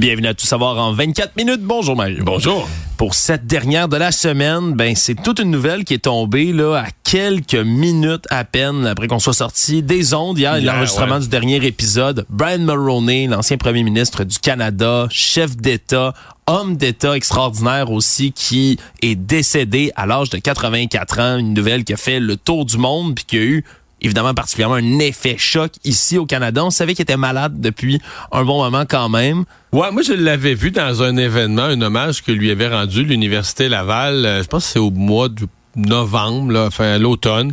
Bienvenue à Tout savoir en 24 minutes. Bonjour Mario. Bonjour. Pour cette dernière de la semaine, ben c'est toute une nouvelle qui est tombée là à quelques minutes à peine après qu'on soit sorti des ondes hier, Hier, l'enregistrement ouais. du dernier épisode. Brian Mulroney, l'ancien premier ministre du Canada, chef d'État, homme d'État extraordinaire aussi, qui est décédé à l'âge de 84 ans. Une nouvelle qui a fait le tour du monde puis qui a eu évidemment particulièrement un effet choc ici au Canada. On savait qu'il était malade depuis un bon moment quand même. Ouais, moi je l'avais vu dans un événement, un hommage que lui avait rendu l'université Laval. euh, je pense que c'est au mois de novembre, là, enfin l'automne.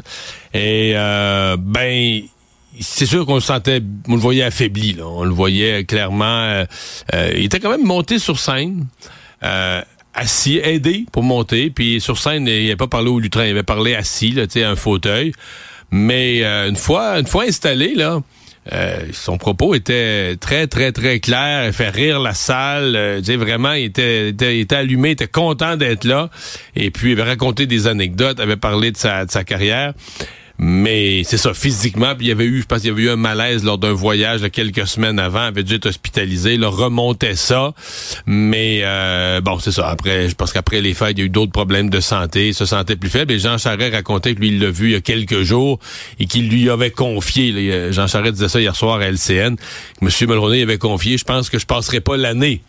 Et euh, ben c'est sûr qu'on le sentait, on le voyait affaibli. Là. On le voyait clairement. euh, euh, il était quand même monté sur scène. Euh, assis, aidé pour monter, puis sur scène, il n'avait pas parlé au lutrin, il avait parlé assis, là, tu sais, un fauteuil. Mais euh, une fois, une fois installé, là, euh, son propos était très, très, très clair. Il fait rire la salle. Euh, vraiment, il était, était, il était allumé, il était content d'être là. Et puis, il avait raconté des anecdotes, avait parlé de sa, de sa carrière. Mais c'est ça, physiquement, il y avait eu, y avait eu un malaise lors d'un voyage de quelques semaines avant, il avait dû être hospitalisé, il remontait ça. Mais euh, bon, c'est ça. Après, je pense qu'après les fêtes, il y a eu d'autres problèmes de santé, il se sentait plus faible. Et Jean Charest racontait que lui, il l'a vu il y a quelques jours et qu'il lui avait confié. là, Jean Charest disait ça hier soir à LCN. que Monsieur Mulroney avait confié, je pense que je passerai pas l'année.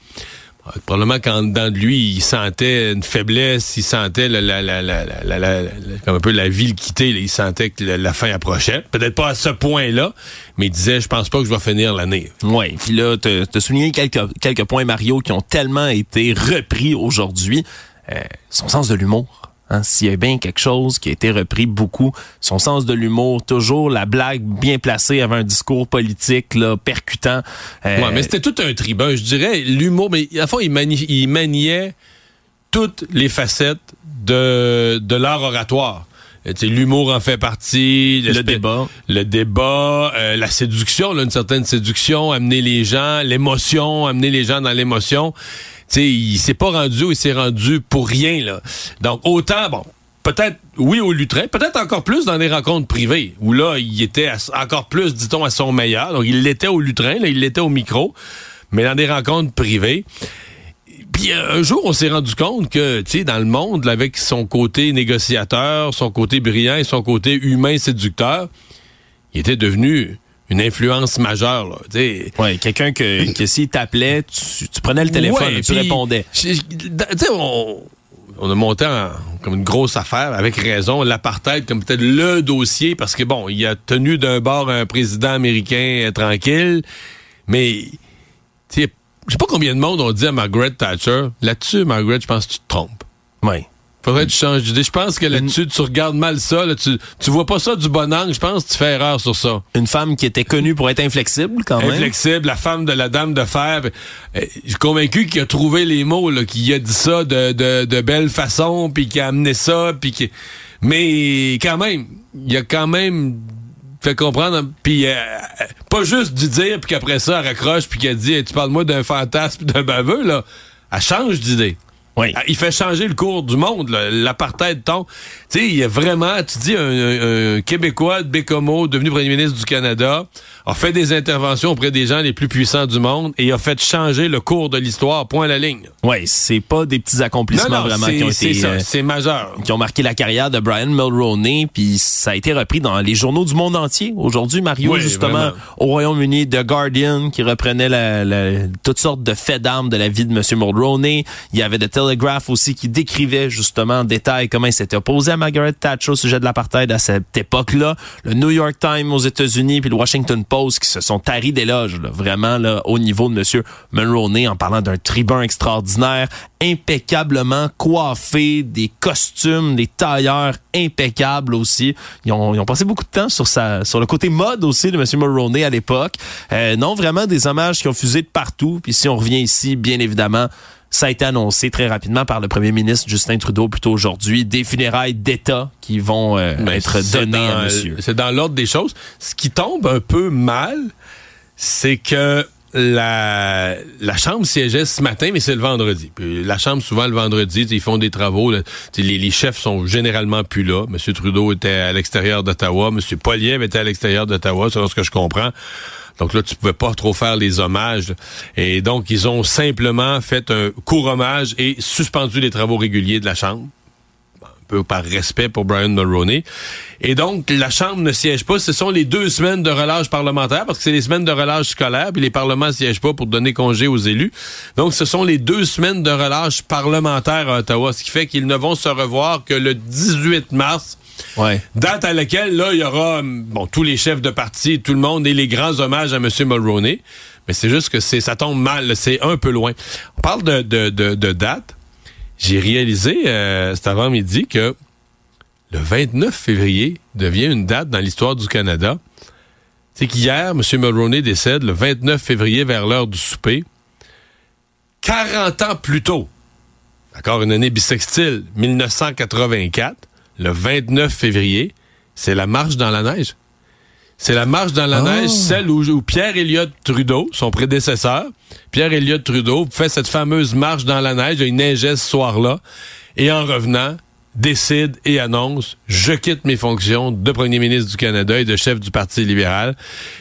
Probablement qu'en dedans de lui, il sentait une faiblesse, il sentait la, la, la, la, comme un peu la vie le quitter, il sentait que la, fin approchait. Peut-être pas à ce point-là, mais il disait, je pense pas que je vais finir l'année. Oui, puis là, te, te souligner quelques, quelques points, Mario, qui ont tellement été repris aujourd'hui. Euh, son sens de l'humour. Hein, S'il y a bien quelque chose qui a été repris beaucoup, son sens de l'humour, toujours la blague bien placée avant un discours politique là, percutant. Euh, Ouais, mais c'était tout un tribun, je dirais, l'humour, mais à fois, il, il maniait toutes les facettes de, de l'art oratoire. Euh, L'humour en fait partie. Le débat. Le débat, euh, la séduction, là, une certaine séduction, amener les gens, l'émotion, amener les gens dans l'émotion. Sais, il s'est pas rendu ou il s'est rendu pour rien, là. Donc, autant, bon, peut-être, oui, au lutrin, peut-être encore plus dans des rencontres privées, où là, il était encore plus, dit-on, à son meilleur. Donc, il l'était au lutrin, là, il l'était au micro, mais dans des rencontres privées. Puis euh, un jour, on s'est rendu compte que, tu dans le monde, avec son côté négociateur, son côté brillant son côté humain séducteur, il était devenu une influence majeure. Là. Ouais, quelqu'un que, que s'il t'appelait, tu, tu prenais le téléphone Ouais, et tu puis, répondais. on, on a monté en- comme une grosse affaire, avec raison, l'apartheid comme peut-être le dossier, parce que bon, il a tenu d'un bord un président américain euh, tranquille, mais je sais pas combien de monde ont dit à Margaret Thatcher, là-dessus, Margaret, je pense que tu te trompes. Ouais. Faudrait que tu changes d'idée. Je pense que là-dessus, tu regardes mal ça. Là, tu, tu vois pas ça du bon angle. Je pense que tu fais erreur sur ça. Une femme qui était connue pour être inflexible quand même? Inflexible, la femme de la dame de fer. Euh, Je suis convaincu qu'il a trouvé les mots, qu'il a dit ça de, de, de belle façon, puis qu'il a amené ça, puis qu'il- Mais quand même, il a quand même fait comprendre, puis euh, euh, pas juste du dire, puis qu'après ça, elle raccroche, puis qu'elle dit Hey, Tu parles-moi d'un fantasme, d'un baveux, là. Elle change d'idée. Oui. Ah, Il fait changer le cours du monde, l'apartheid tombe. Tu sais, il y a vraiment, tu dis, un, un- un Québécois de Bécomo, devenu premier ministre du Canada, a fait des interventions auprès des gens les plus puissants du monde et a fait changer le cours de l'histoire, point à la ligne. Ouais, c'est pas des petits accomplissements vraiment c'est qui ont c'est été ça, euh, c'est majeur. qui ont marqué la carrière de Brian Mulroney, puis ça a été repris dans les journaux du monde entier. Aujourd'hui, Mario, Oui, justement, vraiment. au Royaume-Uni, The Guardian, qui reprenait la, la- toutes sortes de faits d'armes de la vie de M. Mulroney. Il y avait The Telegraph aussi qui décrivait justement en détail comment il s'était opposé à Margaret Thatcher au sujet de l'apartheid à cette époque-là. Le New York Times aux États-Unis puis le Washington Post qui se sont taris d'éloges, vraiment là, au niveau de M. Mulroney en parlant d'un tribun extraordinaire, impeccablement coiffé, des costumes, des tailleurs impeccables aussi. Ils ont, ils ont passé beaucoup de temps sur sur le côté mode aussi de M. Mulroney à l'époque. Euh, non, vraiment des hommages qui ont fusé de partout. Puis si on revient ici, bien évidemment, ça a été annoncé très rapidement par le premier ministre Justin Trudeau plutôt aujourd'hui, des funérailles d'État qui vont euh, être données à monsieur. C'est dans l'ordre des choses. Ce qui tombe un peu mal, c'est que la, la chambre siégeait ce matin, mais c'est le vendredi. Puis la chambre, souvent le vendredi, ils font des travaux. Là. Les, les, chefs sont généralement plus là. M. Trudeau était à l'extérieur d'Ottawa. M. Poliev était à l'extérieur d'Ottawa, c'est ce que je comprends. Donc là, tu pouvais pas trop faire les hommages. Et donc, ils ont simplement fait un court hommage et suspendu les travaux réguliers de la Chambre peu par respect pour Brian Mulroney. Et donc, la Chambre ne siège pas. Ce sont les deux semaines de relâche parlementaire, parce que c'est les semaines de relâche scolaire, puis les parlements ne siègent pas pour donner congé aux élus. Donc, ce sont les deux semaines de relâche parlementaire à Ottawa, ce qui fait qu'ils ne vont se revoir que le 18 mars. Date à laquelle, là, il y aura, bon, tous les chefs de parti, tout le monde et les grands hommages à M. Mulroney. Mais c'est juste que ça tombe mal, c'est un peu loin. On parle de, date j'ai réalisé euh, cet avant-midi que le 29 février devient une date dans l'histoire du Canada. C'est qu'hier, M. Mulroney décède le 29 février vers l'heure du souper. 40 ans plus tôt, d'accord, une année bissextile, 1984, le 29 février, c'est la marche dans la neige. C'est la marche dans la neige, oh. celle où, Pierre Elliott Trudeau, son prédécesseur, Pierre Elliott Trudeau, fait cette fameuse marche dans la neige. Il neigeait ce soir-là. Et en revenant, décide et annonce je quitte mes fonctions de premier ministre du Canada et de chef du Parti libéral.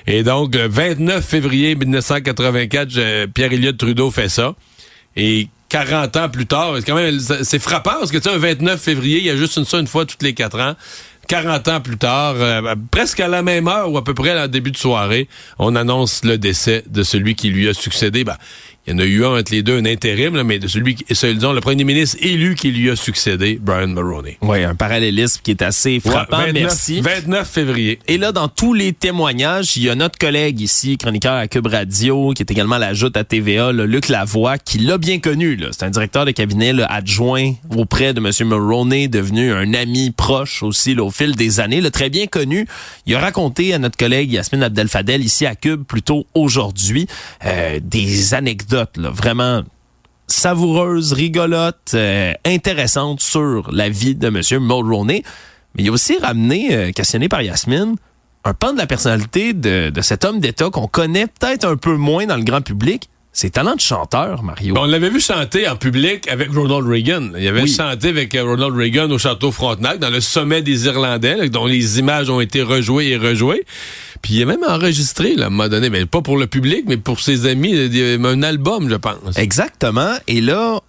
Et donc, le 29 février 1984, Pierre Elliott Trudeau fait ça. Et 40 ans plus tard, c'est quand même c'est frappant parce que tu sais, un 29 février, il y a juste une ça une fois toutes les quatre ans. 40 ans plus tard, euh, presque à la même heure ou à peu près à début de soirée, on annonce le décès de celui qui lui a succédé. Ben, il y en a eu un entre les deux, un intérim, mais de celui qui, disons, le premier ministre élu qui lui a succédé, Brian Mulroney. Oui, un parallélisme qui est assez frappant. 29, Merci. 29 février. Et là, dans tous les témoignages, il y a notre collègue ici, chroniqueur à Cube Radio, qui est également l'ajoute à TVA, là, Luc Lavoie, qui l'a bien connu. C'est un directeur de cabinet là, adjoint auprès de M. Mulroney, devenu un ami proche aussi là, au fil des années, là, très bien connu. Il a raconté à notre collègue Yasmine Abdel-Fadel ici à Cube, plutôt aujourd'hui, euh, des anecdotes vraiment savoureuse, rigolote, euh, intéressante sur la vie de M. Mulroney. Mais il a aussi ramené, euh, questionné par Yasmine, un pan de la personnalité de cet homme d'État qu'on connaît peut-être un peu moins dans le grand public, ses talents de chanteur, Mario. on l'avait vu chanter en public avec Ronald Reagan. Il avait chanté avec euh, Ronald Reagan au château Frontenac, dans le sommet des Irlandais, dont les images ont été rejouées et rejouées. Puis il a même enregistré, là, à un moment donné, mais pas pour le public, mais pour ses amis, un album, je pense. Exactement. Et là,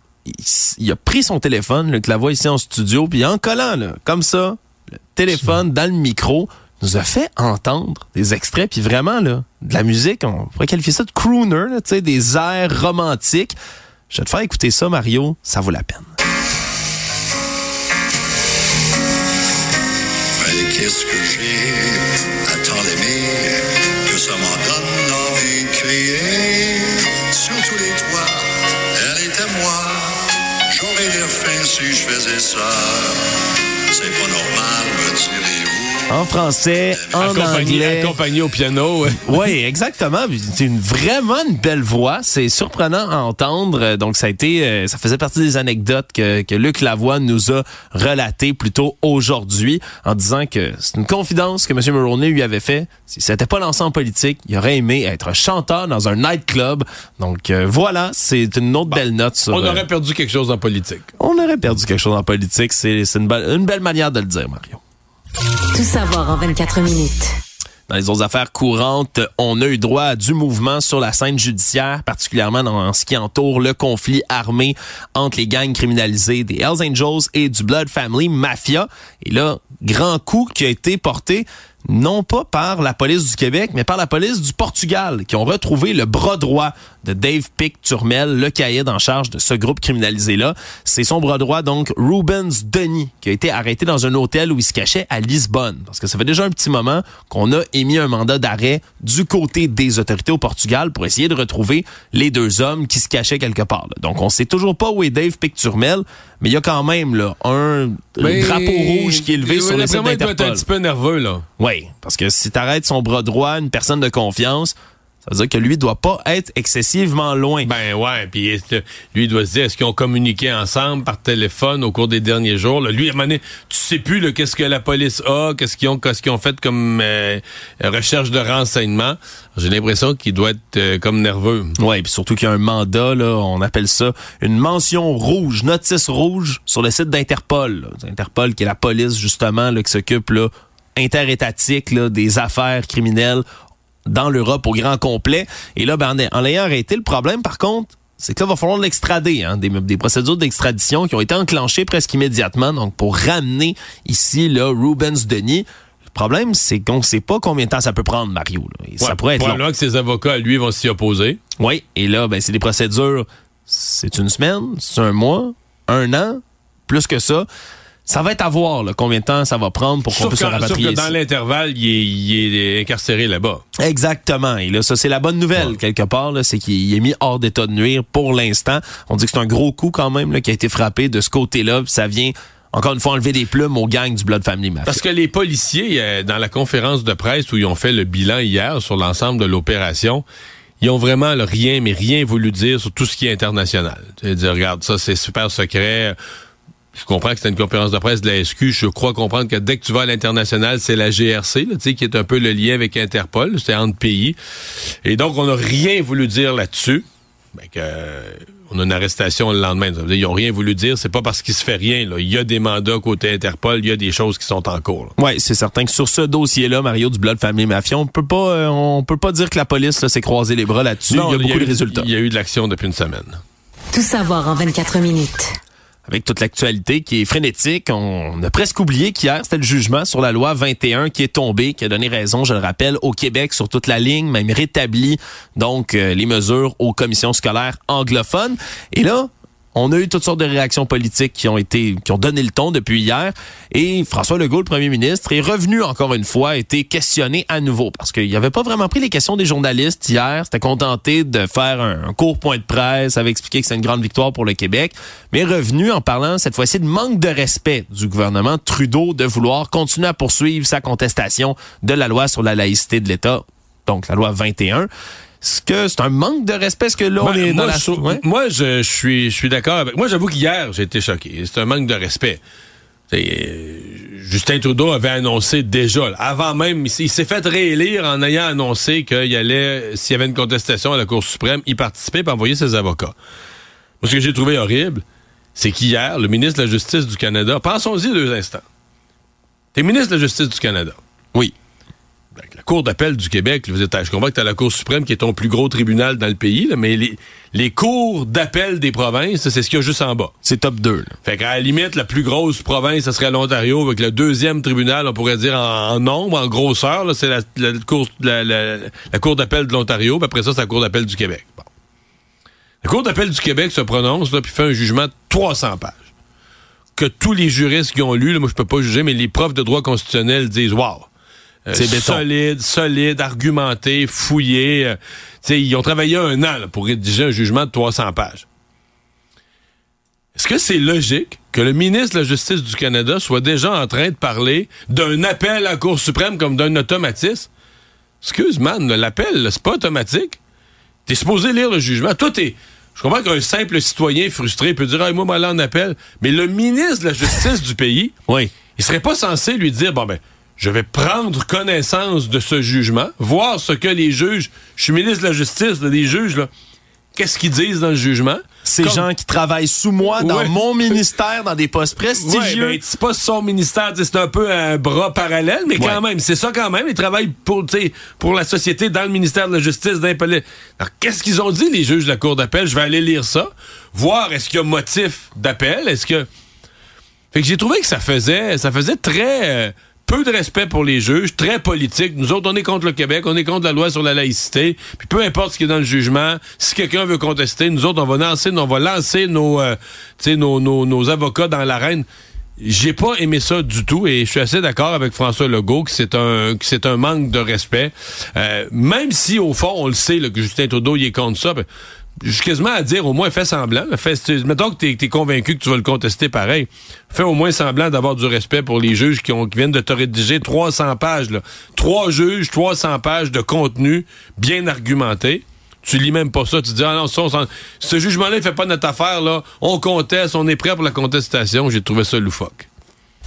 il, a pris son téléphone, le voix ici en studio, puis en collant, là, comme ça, le téléphone dans le micro, nous a fait entendre des extraits, puis vraiment, là, de la musique, on pourrait qualifier ça de crooner, sais, des airs romantiques. Je vais te faire écouter ça, Mario, ça vaut la peine. qu'est-ce que j'ai à tant d'aimer que ça m'en donne envie de crier sur tous les toits. Elle était moi, j'aurais l'air fin si je faisais ça. C'est pas normal, me direz-vous en français, en anglais. Accompagné au piano. oui, exactement. C'est une, vraiment une belle voix. C'est surprenant à entendre. Donc, ça a été, euh, ça faisait partie des anecdotes que, que Luc Lavoie nous a relatées plus tôt aujourd'hui en disant que c'est une confidence que M. Mulroney lui avait fait. Si c'était pas lancé en politique, il aurait aimé être chanteur dans un nightclub. Donc, euh, voilà, c'est une autre belle note sur, On aurait euh, perdu quelque chose en politique. On aurait perdu quelque chose en politique. C'est une, une belle manière de le dire, Mario. Tout savoir en 24 minutes. Dans les autres affaires courantes, on a eu droit à du mouvement sur la scène judiciaire, particulièrement dans ce qui entoure le conflit armé entre les gangs criminalisés des Hells Angels et du Blood Family Mafia. Et là, grand coup qui a été porté non pas par la police du Québec, mais par la police du Portugal, qui ont retrouvé le bras droit de Dave Pick Turmel, le caïd en charge de ce groupe criminalisé-là. C'est son bras droit, donc Rubens Denis, qui a été arrêté dans un hôtel où il se cachait à Lisbonne. Parce que ça fait déjà un petit moment qu'on a émis un mandat d'arrêt du côté des autorités au Portugal pour essayer de retrouver les deux hommes qui se cachaient quelque part. Donc on sait toujours pas où est Dave Pick Turmel, mais il y a quand même là, un drapeau rouge qui est levé sur les sites d'Interpol. un petit peu nerveux, là. Oui, parce que si tu arrêtes son bras droit, une personne de confiance, Ça veut dire que lui doit pas être excessivement loin. Ben ouais, puis lui doit se dire est-ce qu'ils ont communiqué ensemble par téléphone au cours des derniers jours? Là? Lui à un moment donné, tu sais plus là, qu'est-ce que la police a, qu'est-ce qu'ils ont qu'est-ce qu'ils ont fait comme euh, recherche de renseignement. J'ai l'impression qu'il doit être euh, comme nerveux. Ouais, puis surtout qu'il y a un mandat là, on appelle ça une mention rouge, notice rouge sur le site d'Interpol. Interpol qui est la police justement là, qui s'occupe là interétatique là, des affaires criminelles dans l'Europe au grand complet. Et là, ben, en, l'ayant arrêté, le problème, par contre, c'est que là, il va falloir l'extrader. Hein, des, des, procédures d'extradition qui ont été enclenchées presque immédiatement, donc pour ramener ici là, Rubens Denis. Le problème, c'est qu'on ne sait pas combien de temps ça peut prendre, Mario. ça pourrait être long. que ses avocats, lui, vont s'y opposer. Oui, et là, ben, c'est des procédures, c'est une semaine, c'est un mois, un an, plus que ça. Ça va être à voir combien de temps ça va prendre pour qu'on puisse se rapatrier. Sauf que dans l'intervalle, il est, incarcéré là-bas. Exactement. Et là, ça, c'est la bonne nouvelle, quelque part, c'est qu'il est mis hors d'état de nuire pour l'instant. On dit que c'est un gros coup quand même là, qui a été frappé de ce côté-là. Ça vient encore une fois, enlever des plumes aux gangs du Blood Family Mafia. Parce que les policiers, euh, dans la conférence de presse où ils ont fait le bilan hier sur l'ensemble de l'opération, ils ont vraiment rien, mais rien voulu dire sur tout ce qui est international. dire, regarde, ça c'est super secret je comprends que c'est une conférence de presse de la SQ. Je crois comprendre que dès que tu vas à l'international, c'est la GRC, là, qui est un peu le lien avec Interpol. C'est entre pays. Et donc, on n'a rien voulu dire là-dessus. Ben que, on a une arrestation le lendemain. Ça veut dire, ils n'ont rien voulu dire. C'est pas parce qu'il se fait rien. Là. Il y a des mandats côté Interpol. Il y a des choses qui sont en cours. Oui, c'est certain que sur ce dossier-là, Mario du Blood Family Mafia, on peut pas, euh, on peut pas dire que la police s'est croisé les bras là-dessus. Il y a beaucoup de résultats. Il y a eu de l'action depuis une semaine. Tout savoir en 24 minutes avec toute l'actualité qui est frénétique. On a presque oublié qu'hier, c'était le jugement sur la loi 21 qui est tombé, qui a donné raison, je le rappelle, au Québec sur toute la ligne, même rétabli donc euh, les mesures aux commissions scolaires anglophones. Et là, on a eu toutes sortes de réactions politiques qui ont été, qui ont donné le ton depuis hier. Et François Legault, le premier ministre, est revenu encore une fois, a été questionné à nouveau parce qu'il n'avait pas vraiment pris les questions des journalistes hier. C'était contenté de faire un, court point de presse, avait expliqué que c'est une grande victoire pour le Québec, mais revenu en parlant cette fois-ci de manque de respect du gouvernement Trudeau de vouloir continuer à poursuivre sa contestation de la loi sur la laïcité de l'État, donc la loi 21. Est-ce que c'est un manque de respect? Est-ce que là, on ben, est dans la... Je, Moi, je, suis, je suis d'accord avec... Moi, j'avoue qu'hier, j'ai été choqué. C'est un manque de respect. Euh, Justin Trudeau avait annoncé déjà, avant même, il s'est fait réélire en ayant annoncé qu'il allait, s'il y avait une contestation à la Cour suprême, y participer et envoyer ses avocats. Moi, ce que j'ai trouvé horrible, c'est qu'hier, le ministre de la Justice du Canada, pensons-y deux instants. T'es ministre de la Justice du Canada. Oui. Ben, la Cour d'appel du Québec, je comprends que tu as la Cour suprême qui est ton plus gros tribunal dans le pays, mais les, les cours d'appel des provinces, c'est ce qu'il y a juste en bas. C'est top 2. Là. Fait qu'à la limite, la plus grosse province, ce serait l'Ontario, avec le deuxième tribunal, on pourrait dire en, nombre, en grosseur, c'est la, la, cour, la, la, cour d'appel de l'Ontario, puis après ça, c'est la Cour d'appel du Québec. La Cour d'appel du Québec se prononce, puis fait un jugement de 300 pages. Que tous les juristes qui ont lu, là, moi je peux pas juger, mais les profs de droit constitutionnel disent « Wow! Euh, solide, solide, argumenté, fouillé. Euh, ils ont travaillé un an pour rédiger un jugement de 300 pages. Est-ce que c'est logique que le ministre de la Justice du Canada soit déjà en train de parler d'un appel à la Cour suprême comme d'un automatisme? Excuse, man, l'appel, c'est pas automatique. T'es supposé lire le jugement. Toi, t'es... Je comprends qu'un simple citoyen frustré peut dire, ah, moi, moi, là, en appel. Mais le ministre de la Justice du pays, oui. il serait pas censé lui dire, bon, ben, je vais prendre connaissance de ce jugement, voir ce que les juges, je suis ministre de la Justice, les juges, là, qu'est-ce qu'ils disent dans le jugement? Ces gens qui travaillent sous moi, dans mon ministère, dans des postes prestigieux. Ouais, ben, c'est pas son ministère, c'est un peu un bras parallèle, mais quand même, c'est ça quand même. Ils travaillent pour, pour la société dans le ministère de la Justice. Alors, qu'est-ce qu'ils ont dit, les juges de la Cour d'appel? Je vais aller lire ça, voir est-ce qu'il y a motif d'appel, est-ce que... Fait que j'ai trouvé que ça faisait, ça faisait très... Euh, peu de respect pour les juges, très politique. Nous autres, on est contre le Québec, on est contre la loi sur la laïcité. Puis peu importe ce qui est dans le jugement, si quelqu'un veut contester, nous autres, on va lancer, on va lancer nos, euh, nos, nos, nos avocats dans l'arène. J'ai pas aimé ça du tout et je suis assez d'accord avec François Legault que c'est un que c'est un manque de respect. Euh, même si au fond on le sait là, que Justin Trudeau il est contre ça. Ben, je quasiment à dire au moins fais semblant. Mettons que tu es, convaincu que tu vas le contester pareil. Fais au moins semblant d'avoir du respect pour les juges qui, viennent de te rédiger 300 pages. Trois juges, 300 pages de contenu bien argumenté. Tu lis même pas ça. Tu dis, ah non, ce jugement-là, il fait pas notre affaire. là. On conteste, on est prêt pour la contestation. J'ai trouvé ça loufoque.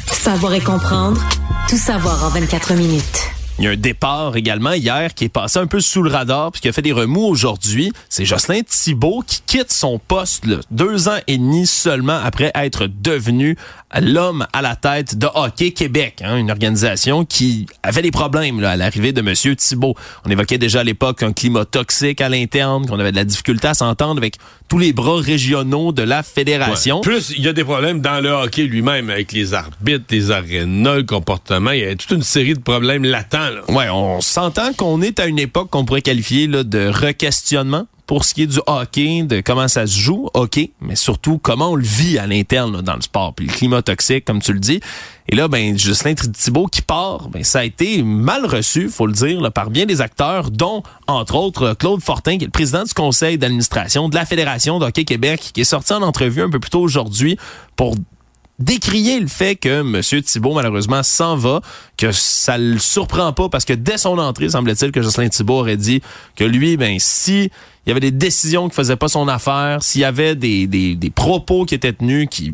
Savoir et comprendre. Tout savoir en 24 minutes. Il y a un départ également hier qui est passé un peu sous le radar puis qui a fait des remous aujourd'hui. C'est Jocelyn Thibault qui quitte son poste deux ans et demi seulement après être devenu l'homme à la tête de Hockey Québec, hein, une organisation qui avait des problèmes là, à l'arrivée de Monsieur Thibault. On évoquait déjà à l'époque un climat toxique à l'interne, qu'on avait de la difficulté à s'entendre avec tous les bras régionaux de la fédération. Plus, il y a des problèmes dans le hockey lui-même avec les arbitres, les arénas, le comportement. Il y a toute une série de problèmes latents Ouais, on s'entend qu'on est à une époque qu'on pourrait qualifier là, de requestionnement pour ce qui est du hockey, de comment ça se joue, ok, mais surtout comment on le vit à l'interne dans le sport, puis le climat toxique, comme tu le dis. Et là, ben, Justin Thibault qui part, ben, ça a été mal reçu, faut le dire, là, par bien des acteurs, dont, entre autres, Claude Fortin, qui est le président du conseil d'administration de la Fédération de hockey Québec, qui est sorti en entrevue un peu plus tôt aujourd'hui pour décrier le fait que M. Thibault, malheureusement, s'en va, que ça le surprend pas parce que dès son entrée, semble-t-il que Jocelyn Thibault aurait dit que lui, ben, si il y avait des décisions qui faisaient pas son affaire, s'il y avait des, des, des propos qui étaient tenus qui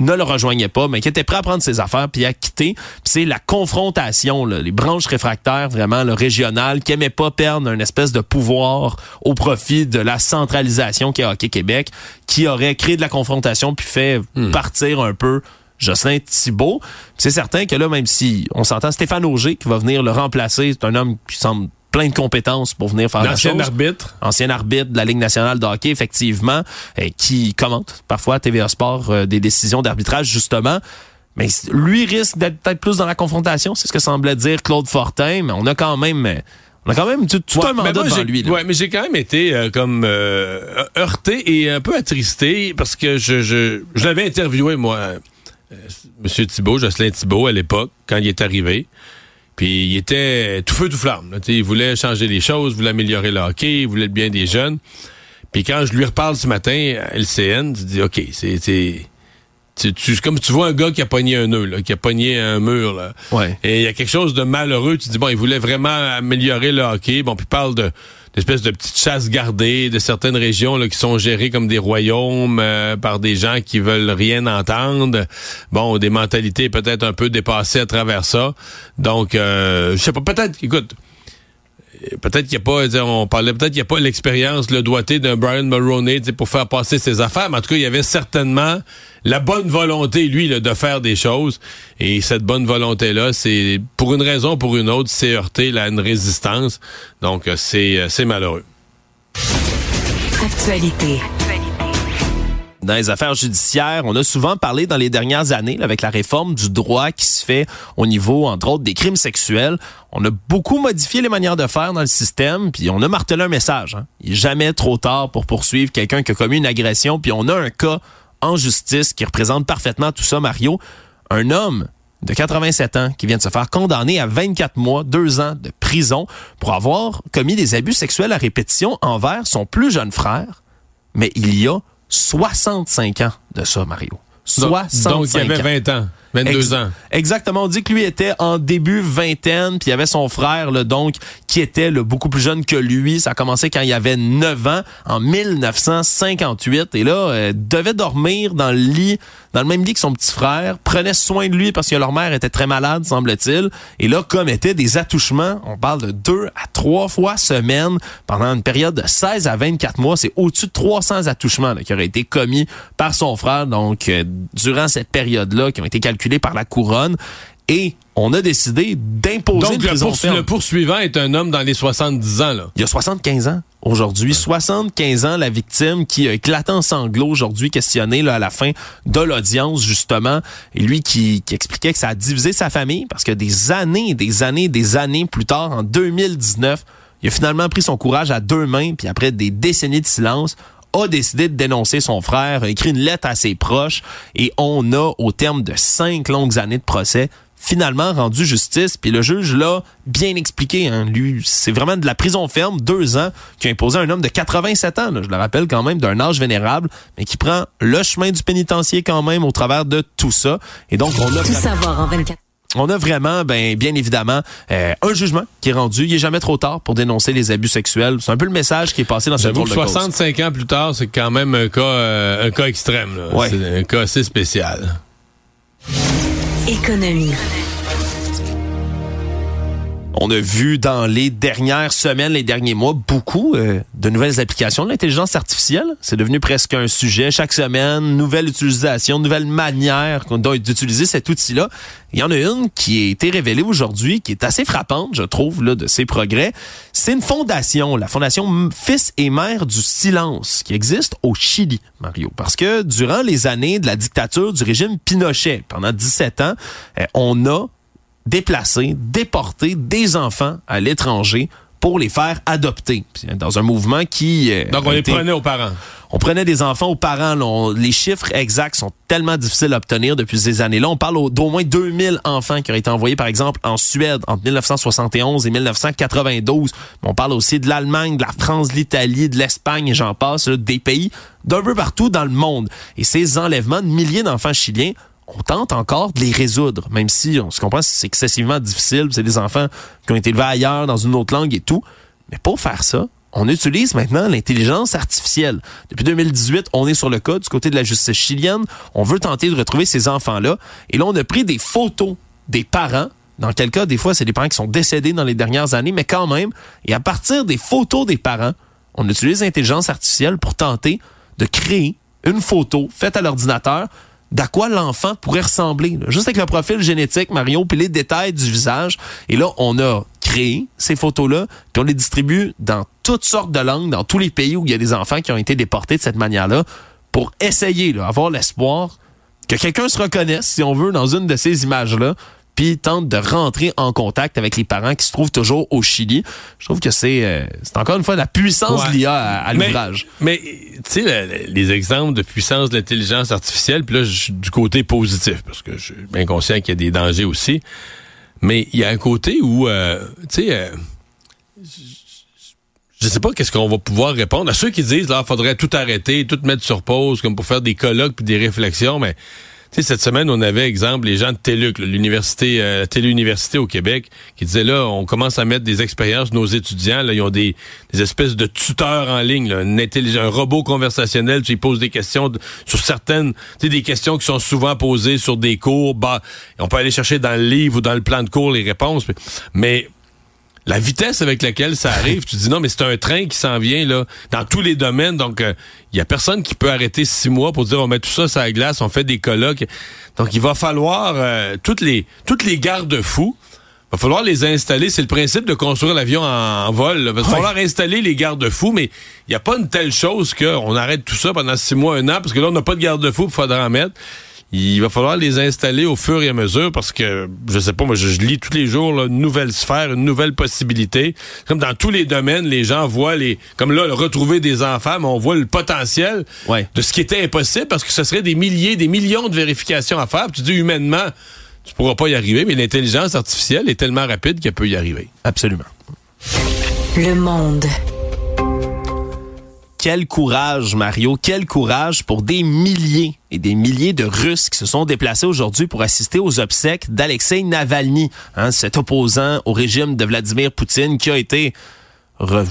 ne le rejoignait pas, mais qui était prêt à prendre ses affaires puis à quitter. c'est la confrontation, là, les branches réfractaires vraiment le régional qui aimaient pas perdre un espèce de pouvoir au profit de la centralisation qui a Hockey Québec, qui aurait créé de la confrontation puis fait hmm. partir un peu Jocelyn Thibault. C'est certain que là, même si on s'entend Stéphane Auger qui va venir le remplacer, c'est un homme qui semble plein de compétences pour venir faire la chose. Ancien arbitre. Ancien arbitre de la Ligue nationale de hockey, effectivement, et euh, qui commente parfois à TVA Sport euh, des décisions d'arbitrage, justement. Mais lui risque d'être peut-être plus dans la confrontation, c'est ce que semblait dire Claude Fortin, mais on a quand même... On a quand même tout, un mandat devant lui. Là. Ouais, mais j'ai quand même été euh, comme heurté et un peu attristé parce que je, je, je l'avais interviewé, moi, Monsieur Thibault, Jocelyn Thibault, à l'époque, quand il est arrivé. Puis il était tout feu, tout flamme. Il voulait changer les choses, voulait améliorer le hockey, il voulait le bien des jeunes. Puis quand je lui reparle ce matin à LCN, tu dis, OK, c'est... Tu, comme tu vois un gars qui a pogné un nœud, là, qui a pogné un mur. Là. Ouais. Et il y a quelque chose de malheureux. Tu dis, bon, il voulait vraiment améliorer le hockey. Bon, puis il parle de d'espèces de petites chasses gardées de certaines régions là, qui sont gérées comme des royaumes euh, par des gens qui veulent rien entendre. Bon, des mentalités peut-être un peu dépassées à travers ça. Donc, euh, je sais pas, peut-être, écoute, peut-être qu'il n'y a pas, on parlait peut-être qu'il n'y a pas l'expérience, le doigté d'un Brian Mulroney pour faire passer ses affaires, mais en tout cas, il y avait certainement la bonne volonté, lui, de faire des choses. Et cette bonne volonté-là, c'est pour une raison, pour une autre, c'est heurté à une résistance. Donc, euh, euh, c'est malheureux. Actualité. Dans les affaires judiciaires, on a souvent parlé dans les dernières années avec la réforme du droit qui se fait au niveau, entre autres, des crimes sexuels. On a beaucoup modifié les manières de faire dans le système, puis on a martelé un message. Hein. Il n'est jamais trop tard pour poursuivre quelqu'un qui a commis une agression, puis on a un cas en justice qui représente parfaitement tout ça, Mario. Un homme de 87 ans qui vient de se faire condamner à 24 mois, 2 ans de prison pour avoir commis des abus sexuels à répétition envers son plus jeune frère. Mais il y a 65 ans de ça, Mario. 65 donc, il avait 20 ans. 22 ans. Exactement. On dit que lui était en début vingtaine, puis il y avait son frère, là, donc, qui était le beaucoup plus jeune que lui. Ça a commencé quand il avait 9 ans, en 1958. Et là, euh, devait dormir dans le lit, dans le même lit que son petit frère, prenait soin de lui parce que leur mère était très malade, semble-t-il. Et là, commettait des attouchements, on parle de deux à trois fois semaine pendant une période de 16 à 24 mois. C'est au-dessus de 300 attouchements qui auraient été commis par son frère, donc, euh, durant cette période-là, qui ont été calculés par la couronne. Et on a décidé d'imposer une prison le, le poursuivant est un homme dans les 70 ans. Là. Il y a 75 ans aujourd'hui. 75 ans, la victime qui a éclaté en sanglots aujourd'hui, questionné là, à la fin de l'audience, justement. Et lui qui, qui expliquait que ça a divisé sa famille parce que des années, des années, des années plus tard, en 2019, il a finalement pris son courage à deux mains, puis après des décennies de silence, a décidé de dénoncer son frère, a écrit une lettre à ses proches et on a, au terme de cinq longues années de procès, finalement rendu justice. Puis le juge l'a bien expliqué. Hein. Lui, c'est vraiment de la prison ferme, deux ans, qui a imposé un homme de 87 ans, je le rappelle quand même, d'un âge vénérable, mais qui prend le chemin du pénitencier quand même au travers de tout ça. Et donc, on a... Tout savoir en 24 on a vraiment, ben, bien évidemment, euh, un jugement qui est rendu. Il est jamais trop tard pour dénoncer les abus sexuels. C'est un peu le message qui est passé dans cette drôle de 65 ans plus tard, c'est quand même un cas, euh, un cas extrême. C'est un cas assez spécial. Économie. On a vu dans les dernières semaines, les derniers mois, beaucoup euh, de nouvelles applications de l'intelligence artificielle. C'est devenu presque un sujet chaque semaine, nouvelle utilisation, nouvelle manière d'utiliser cet outil-là. Il y en a une qui a été révélée aujourd'hui, qui est assez frappante, je trouve, là, de ses progrès. C'est une fondation, la fondation Fils et Mère du Silence, qui existe au Chili, Mario. Parce que durant les années de la dictature du régime Pinochet, pendant 17 ans, euh, on a déplacer, déporter des enfants à l'étranger pour les faire adopter. Dans un mouvement qui... Euh, Donc on les prenait aux parents. On prenait des enfants aux parents. les chiffres exacts sont tellement difficiles à obtenir depuis ces années-là. On parle d'au moins 2000 enfants qui auraient été envoyés, par exemple, en Suède entre 1971 et 1992. On parle aussi de l'Allemagne, de la France, de l'Italie, de l'Espagne, et j'en passe, des pays d'un peu partout dans le monde. Et ces enlèvements de milliers d'enfants chiliens on tente encore de les résoudre, même si on se comprend c'est excessivement difficile. C'est des enfants qui ont été élevés ailleurs, dans une autre langue et tout. Mais pour faire ça, on utilise maintenant l'intelligence artificielle. Depuis 2018, on est sur le cas du côté de la justice chilienne. On veut tenter de retrouver ces enfants-là. Et là, on a pris des photos des parents. Dans quel cas, des fois, c'est des parents qui sont décédés dans les dernières années, mais quand même. Et à partir des photos des parents, on utilise l'intelligence artificielle pour tenter de créer une photo faite à l'ordinateur d'à quoi l'enfant pourrait ressembler. Juste avec le profil génétique, Mario, puis les détails du visage. Et là, on a créé ces photos-là, puis on les distribue dans toutes sortes de langues, dans tous les pays où il y a des enfants qui ont été déportés de cette manière-là, pour essayer, là, avoir l'espoir que quelqu'un se reconnaisse, si on veut, dans une de ces images-là, puis tente de rentrer en contact avec les parents qui se trouvent toujours au Chili. Je trouve que c'est euh, c'est encore une fois la puissance ouais. l'IA à, l'ouvrage. Mais, tu sais, les exemples de puissance de l'intelligence artificielle, puis là, je suis du côté positif, parce que je suis bien conscient qu'il y a des dangers aussi. Mais il y a un côté où, euh, tu sais, euh, je sais pas qu'est-ce qu'on va pouvoir répondre à ceux qui disent là, faudrait tout arrêter, tout mettre sur pause, comme pour faire des colloques puis des réflexions, mais sais, cette semaine, on avait, exemple, les gens de TELUC, l'université, euh, téléuniversité au Québec, qui disaient là, on commence à mettre des expériences, nos étudiants, là, ils ont des, des espèces de tuteurs en ligne, là, un robot conversationnel, tu poses des questions sur certaines, tu sais, des questions qui sont souvent posées sur des cours, bah, on peut aller chercher dans le livre ou dans le plan de cours les réponses, mais la vitesse avec laquelle ça arrive, tu dis non, mais c'est un train qui s'en vient là dans tous les domaines. Donc, il euh, y a personne qui peut arrêter six mois pour dire on met tout ça sur la glace, on fait des colloques. Donc, il va falloir euh, toutes les toutes les garde-fous. Va falloir les installer. C'est le principe de construire l'avion en, vol. Il va falloir installer les garde-fous, mais il n'y a pas une telle chose qu'on arrête tout ça pendant six mois, un an, parce que là, on n'a pas de garde-fous, il faudra en mettre il va falloir les installer au fur et à mesure parce que, je sais pas, moi, je, lis tous les jours là, une nouvelle sphère, une nouvelle possibilité. Comme dans tous les domaines, les gens voient les, comme là, retrouver des enfants, mais on voit le potentiel de ce qui était impossible parce que ce serait des milliers, des millions de vérifications à faire. tu dis humainement, tu pourras pas y arriver, mais l'intelligence artificielle est tellement rapide qu'elle peut y arriver. Absolument. Le monde quel courage, Mario, quel courage pour des milliers et des milliers de Russes qui se sont déplacés aujourd'hui pour assister aux obsèques d'Alexei Navalny, hein, cet opposant au régime de Vladimir Poutine qui a été... je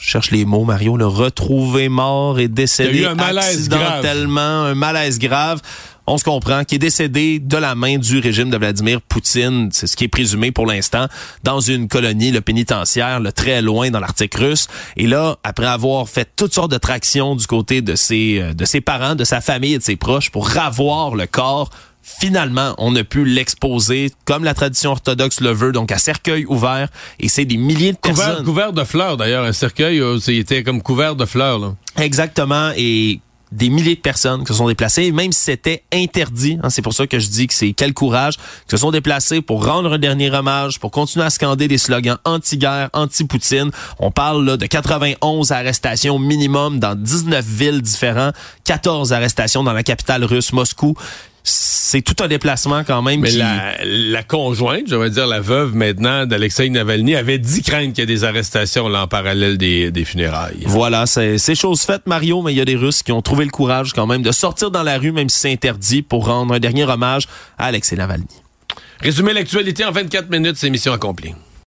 cherche les mots, Mario, le retrouvé mort et décédé un accidentellement, un malaise grave on se comprend, qui est décédé de la main du régime de Vladimir Poutine, c'est ce qui est présumé pour l'instant, dans une colonie, le pénitentiaire, le très loin dans l'Arctique russe. Et là, après avoir fait toutes sortes de tractions du côté de ses, euh, de ses parents, de sa famille et de ses proches pour ravoir le corps finalement, on a pu l'exposer comme la tradition orthodoxe le veut, donc à cercueil ouvert, et c'est des milliers de personnes. Couvert de fleurs, d'ailleurs. Un cercueil, c'était euh, comme couvert de fleurs. Là. Exactement, et des milliers de personnes qui se sont déplacées, même si c'était interdit. Hein, c'est pour ça que je dis que c'est quel courage, qui se sont déplacés pour rendre un dernier hommage, pour continuer à scander des slogans anti-guerre, anti-Poutine. On parle là, de 91 arrestations minimum dans 19 villes différentes, 14 arrestations dans la capitale russe, Moscou c'est tout un déplacement quand même. Mais qui... la, la, conjointe, je vais dire la veuve maintenant d'Alexei Navalny, avait dit craindre qu'il y ait des arrestations là, en parallèle des, des funérailles. Voilà, c'est chose faite, Mario, mais il y a des Russes qui ont trouvé le courage quand même de sortir dans la rue, même si c'est interdit, pour rendre un dernier hommage à Alexei Navalny. Résumer l'actualité en 24 minutes, c'est mission accomplie.